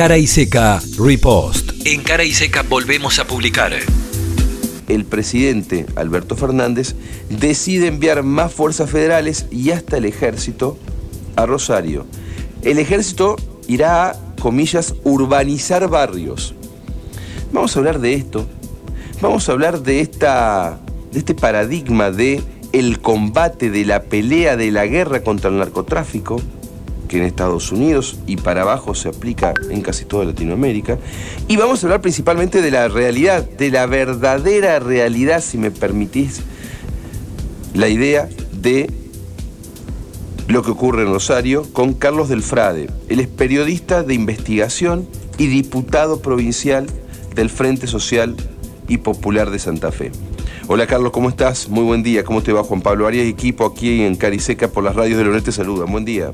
Cara y Seca Repost. En Cara y Seca volvemos a publicar. El presidente Alberto Fernández decide enviar más fuerzas federales y hasta el ejército a Rosario. El ejército irá a, comillas, urbanizar barrios. Vamos a hablar de esto. Vamos a hablar de, esta, de este paradigma de el combate, de la pelea, de la guerra contra el narcotráfico, que en Estados Unidos y para abajo se aplica en casi toda Latinoamérica. Y vamos a hablar principalmente de la realidad, de la verdadera realidad, si me permitís, la idea de lo que ocurre en Rosario con Carlos Delfrade. Él es periodista de investigación y diputado provincial del Frente Social y Popular de Santa Fe. Hola Carlos, ¿cómo estás? Muy buen día. ¿Cómo te va Juan Pablo Arias equipo aquí en Cariseca por las radios de Leonel te saludan. Buen día.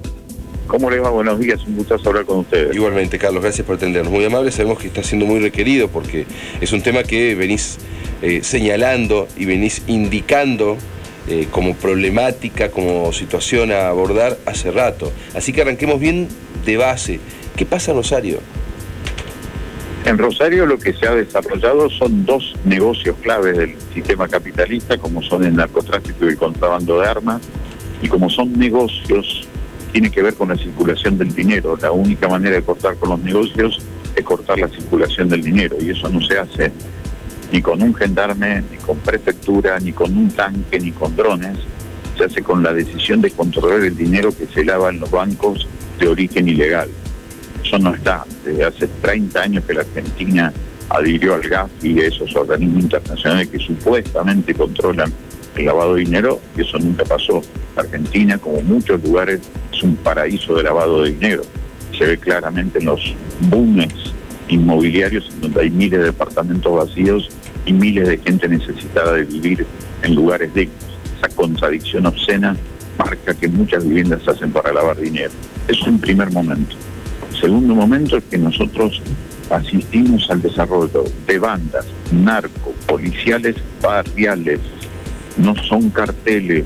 ¿Cómo le va? Buenos días, un gusto hablar con ustedes. Igualmente, Carlos, gracias por atendernos. Muy amable, sabemos que está siendo muy requerido porque es un tema que venís eh, señalando y venís indicando eh, como problemática, como situación a abordar hace rato. Así que arranquemos bien de base. ¿Qué pasa en Rosario? En Rosario lo que se ha desarrollado son dos negocios claves del sistema capitalista, como son el narcotráfico y el contrabando de armas, y como son negocios tiene que ver con la circulación del dinero. La única manera de cortar con los negocios es cortar la circulación del dinero y eso no se hace ni con un gendarme, ni con prefectura, ni con un tanque, ni con drones. Se hace con la decisión de controlar el dinero que se lava en los bancos de origen ilegal. Eso no está. Desde hace 30 años que la Argentina adhirió al GAF y esos organismos internacionales que supuestamente controlan el lavado de dinero, y eso nunca pasó. Argentina, como muchos lugares, es un paraíso de lavado de dinero. Se ve claramente en los booms inmobiliarios, en donde hay miles de departamentos vacíos y miles de gente necesitada de vivir en lugares dignos. Esa contradicción obscena marca que muchas viviendas se hacen para lavar dinero. Es un primer momento. Segundo momento es que nosotros asistimos al desarrollo de bandas narco, policiales, barriales, no son carteles,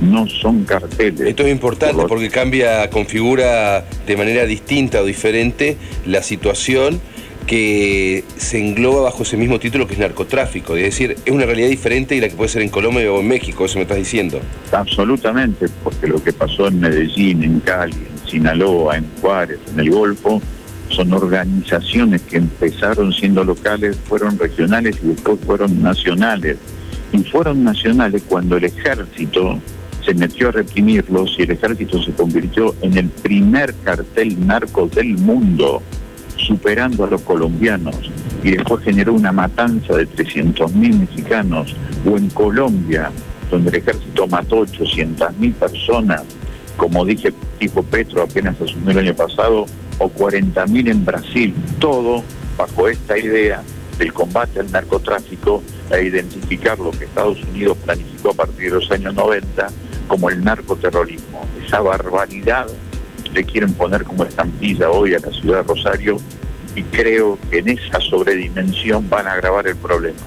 no son carteles. Esto es importante porque cambia, configura de manera distinta o diferente la situación que se engloba bajo ese mismo título que es narcotráfico. Es decir, es una realidad diferente y la que puede ser en Colombia o en México, eso me estás diciendo. Absolutamente, porque lo que pasó en Medellín, en Cali, en Sinaloa, en Juárez, en el Golfo, son organizaciones que empezaron siendo locales, fueron regionales y después fueron nacionales. Y fueron nacionales cuando el ejército se metió a reprimirlos y el ejército se convirtió en el primer cartel narco del mundo, superando a los colombianos. Y después generó una matanza de 300.000 mexicanos. O en Colombia, donde el ejército mató 800.000 personas, como dije tipo Petro apenas asumió el año pasado, o 40.000 en Brasil, todo bajo esta idea del combate al narcotráfico e identificar lo que Estados Unidos planificó a partir de los años 90 como el narcoterrorismo. Esa barbaridad le quieren poner como estampilla hoy a la ciudad de Rosario y creo que en esa sobredimensión van a agravar el problema.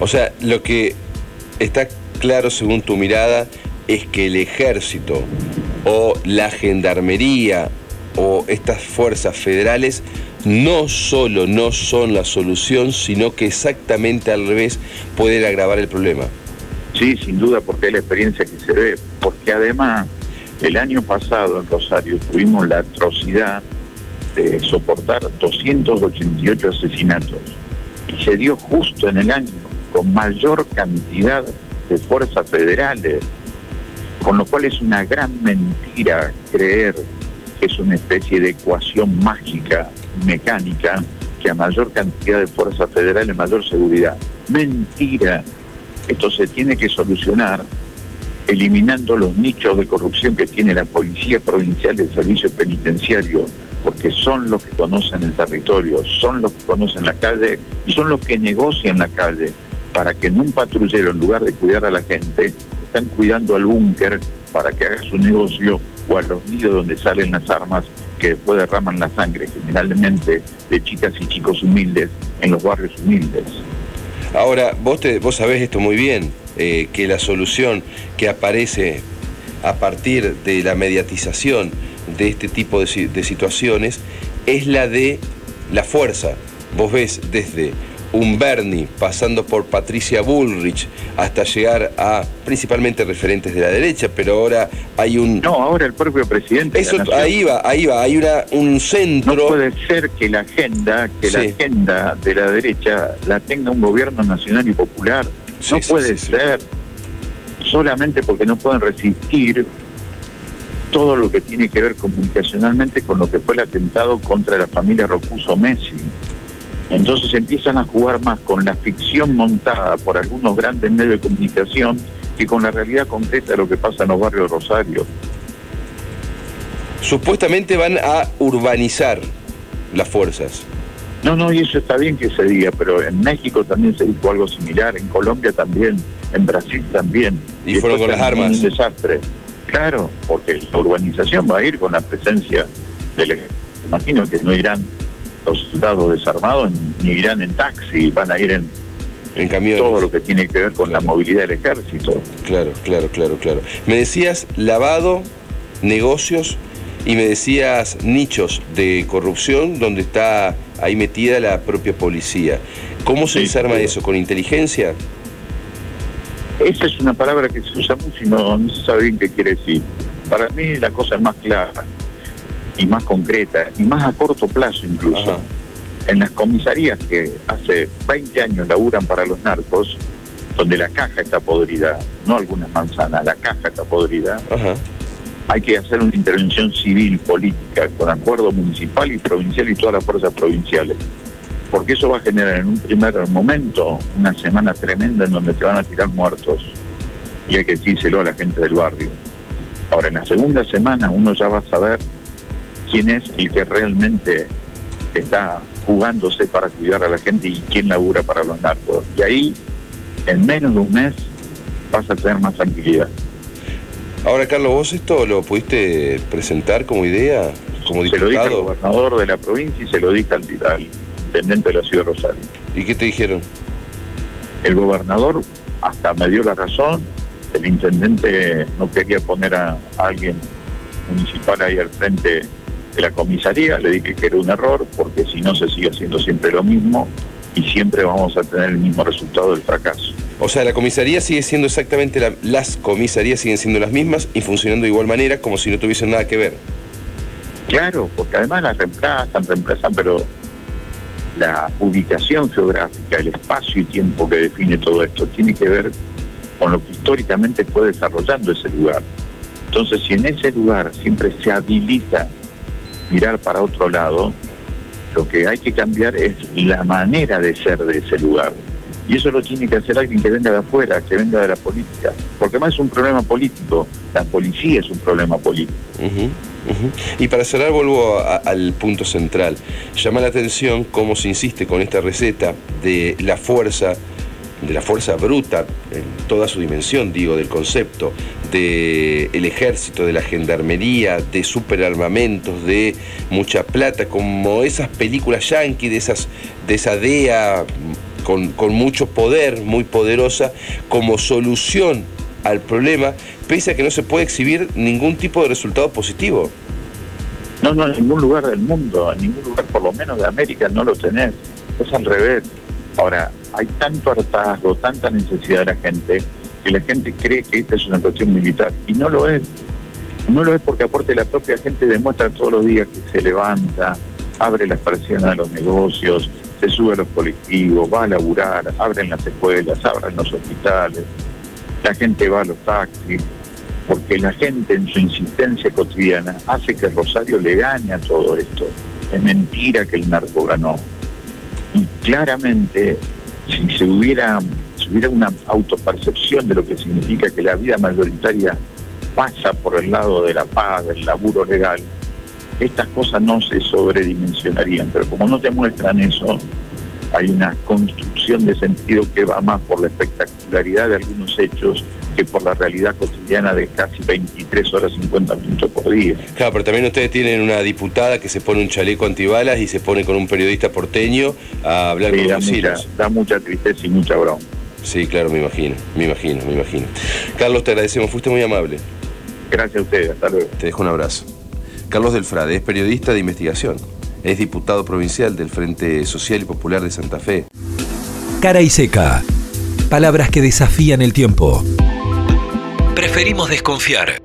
O sea, lo que está claro según tu mirada es que el ejército o la gendarmería o estas fuerzas federales no solo no son la solución, sino que exactamente al revés pueden agravar el problema. Sí, sin duda, porque es la experiencia que se ve, porque además el año pasado en Rosario tuvimos la atrocidad de soportar 288 asesinatos. Y se dio justo en el año con mayor cantidad de fuerzas federales, con lo cual es una gran mentira creer que es una especie de ecuación mágica, mecánica, que a mayor cantidad de fuerzas federales, mayor seguridad. Mentira. Esto se tiene que solucionar eliminando los nichos de corrupción que tiene la Policía Provincial del Servicio Penitenciario, porque son los que conocen el territorio, son los que conocen la calle y son los que negocian la calle para que en un patrullero, en lugar de cuidar a la gente, están cuidando al búnker para que haga su negocio o a los nidos donde salen las armas que después derraman la sangre, generalmente de chicas y chicos humildes en los barrios humildes. Ahora, vos, te, vos sabés esto muy bien, eh, que la solución que aparece a partir de la mediatización de este tipo de, de situaciones es la de la fuerza. Vos ves desde un Bernie, pasando por Patricia Bullrich, hasta llegar a principalmente referentes de la derecha, pero ahora hay un... No, ahora el propio presidente. Eso, ahí va, ahí va, hay una, un centro... No puede ser que la agenda, que la agenda de la derecha la tenga un gobierno nacional y popular. no puede ser. Solamente porque no pueden resistir todo lo que tiene que ver comunicacionalmente con lo que fue el atentado contra la familia Rocuso Messi. Entonces empiezan a jugar más con la ficción montada por algunos grandes medios de comunicación que con la realidad concreta de lo que pasa en los barrios de Rosario. Supuestamente van a urbanizar las fuerzas. No, no, y eso está bien que se diga, pero en México también se dijo algo similar, en Colombia también, en Brasil también. Y, fueron con las armas. Un desastre. Claro, porque la urbanización va a ir con la presencia del Imagino que no irán los soldados desarmados ni irán en taxi, van a ir en, en. Todo lo que tiene que ver con la movilidad del ejército. Claro, claro, claro, claro. Me decías lavado, negocios y me decías nichos de corrupción donde está ahí metida la propia policía. ¿Cómo se desarma eso? ¿Con inteligencia? Esa es una palabra que se usa mucho y no, no se sabe bien qué quiere decir. Para mí la cosa es más clara y más concreta y más a corto plazo incluso. En las comisarías que hace 20 años laburan para los narcos, donde la caja está podrida, no algunas manzanas, la caja está podrida, hay que hacer una intervención civil, política, con acuerdo municipal y provincial y todas las fuerzas provinciales. Porque eso va a generar en un primer momento una semana tremenda en donde te van a tirar muertos. Y hay que decírselo a la gente del barrio. Ahora, en la segunda semana uno ya va a saber quién es el que realmente está jugándose para cuidar a la gente y quién labura para los narcos. Y ahí, en menos de un mes, vas a tener más tranquilidad. Ahora, Carlos, ¿vos esto lo pudiste presentar como idea, como diputado? Se lo dije al gobernador de la provincia y se lo dije al, intendente de la ciudad de Rosario. ¿Y qué te dijeron? El gobernador hasta me dio la razón, el intendente no quería poner a alguien municipal ahí al frente de la comisaría, le dije que era un error, porque si no se sigue haciendo siempre lo mismo y siempre vamos a tener el mismo resultado del fracaso. O sea, la comisaría sigue siendo exactamente, la, las comisarías siguen siendo las mismas y funcionando de igual manera como si no tuviesen nada que ver. Claro, porque además las reemplazan, reemplazan, pero la ubicación geográfica, el espacio y tiempo que define todo esto, tiene que ver con lo que históricamente fue desarrollando ese lugar. Entonces, si en ese lugar siempre se habilita mirar para otro lado, lo que hay que cambiar es la manera de ser de ese lugar. Y eso lo tiene que hacer alguien que venga de afuera, que venga de la política. Porque además es un problema político. La policía es un problema político. Y para cerrar vuelvo al punto central. Llama la atención cómo se insiste con esta receta de la fuerza de la fuerza bruta, en toda su dimensión, digo, del concepto, del el ejército, de la gendarmería, de superarmamentos, de mucha plata, como esas películas yankee, de, esas, de esa DEA con, con mucho poder, muy poderosa, como solución al problema, pese a que no se puede exhibir ningún tipo de resultado positivo. No, no, en ningún lugar del mundo, en ningún lugar por lo menos de América no lo tenés. Es al revés. Ahora, hay tanto hartazgo, tanta necesidad de la gente, que la gente cree que esta es una cuestión militar. Y no lo es. No lo es porque aparte la propia gente demuestra todos los días que se levanta, abre las persianas de los negocios, se sube a los colectivos, va a laburar, abren las escuelas, abren los hospitales, la gente va a los taxis, porque la gente en su insistencia cotidiana hace que Rosario le gane a todo esto. Es mentira que el narco ganó. Y claramente si se hubiera, si hubiera una autopercepción de lo que significa que la vida mayoritaria pasa por el lado de la paz, del laburo legal, estas cosas no se sobredimensionarían, pero como no te muestran eso, hay una construcción de sentido que va más por la espectacularidad de algunos hechos que por la realidad cotidiana de casi 23 horas 50 minutos por día. Claro, pero también ustedes tienen una diputada que se pone un chaleco antibalas y se pone con un periodista porteño a hablar con da mucha, da mucha tristeza y mucha broma. Sí, claro, me imagino, me imagino, me imagino. Carlos, te agradecemos, fuiste muy amable. Gracias a ustedes, hasta luego. Te dejo un abrazo. Carlos Delfrade es periodista de investigación es diputado provincial del Frente Social y Popular de Santa Fe. Cara y seca. Palabras que desafían el tiempo. Preferimos desconfiar.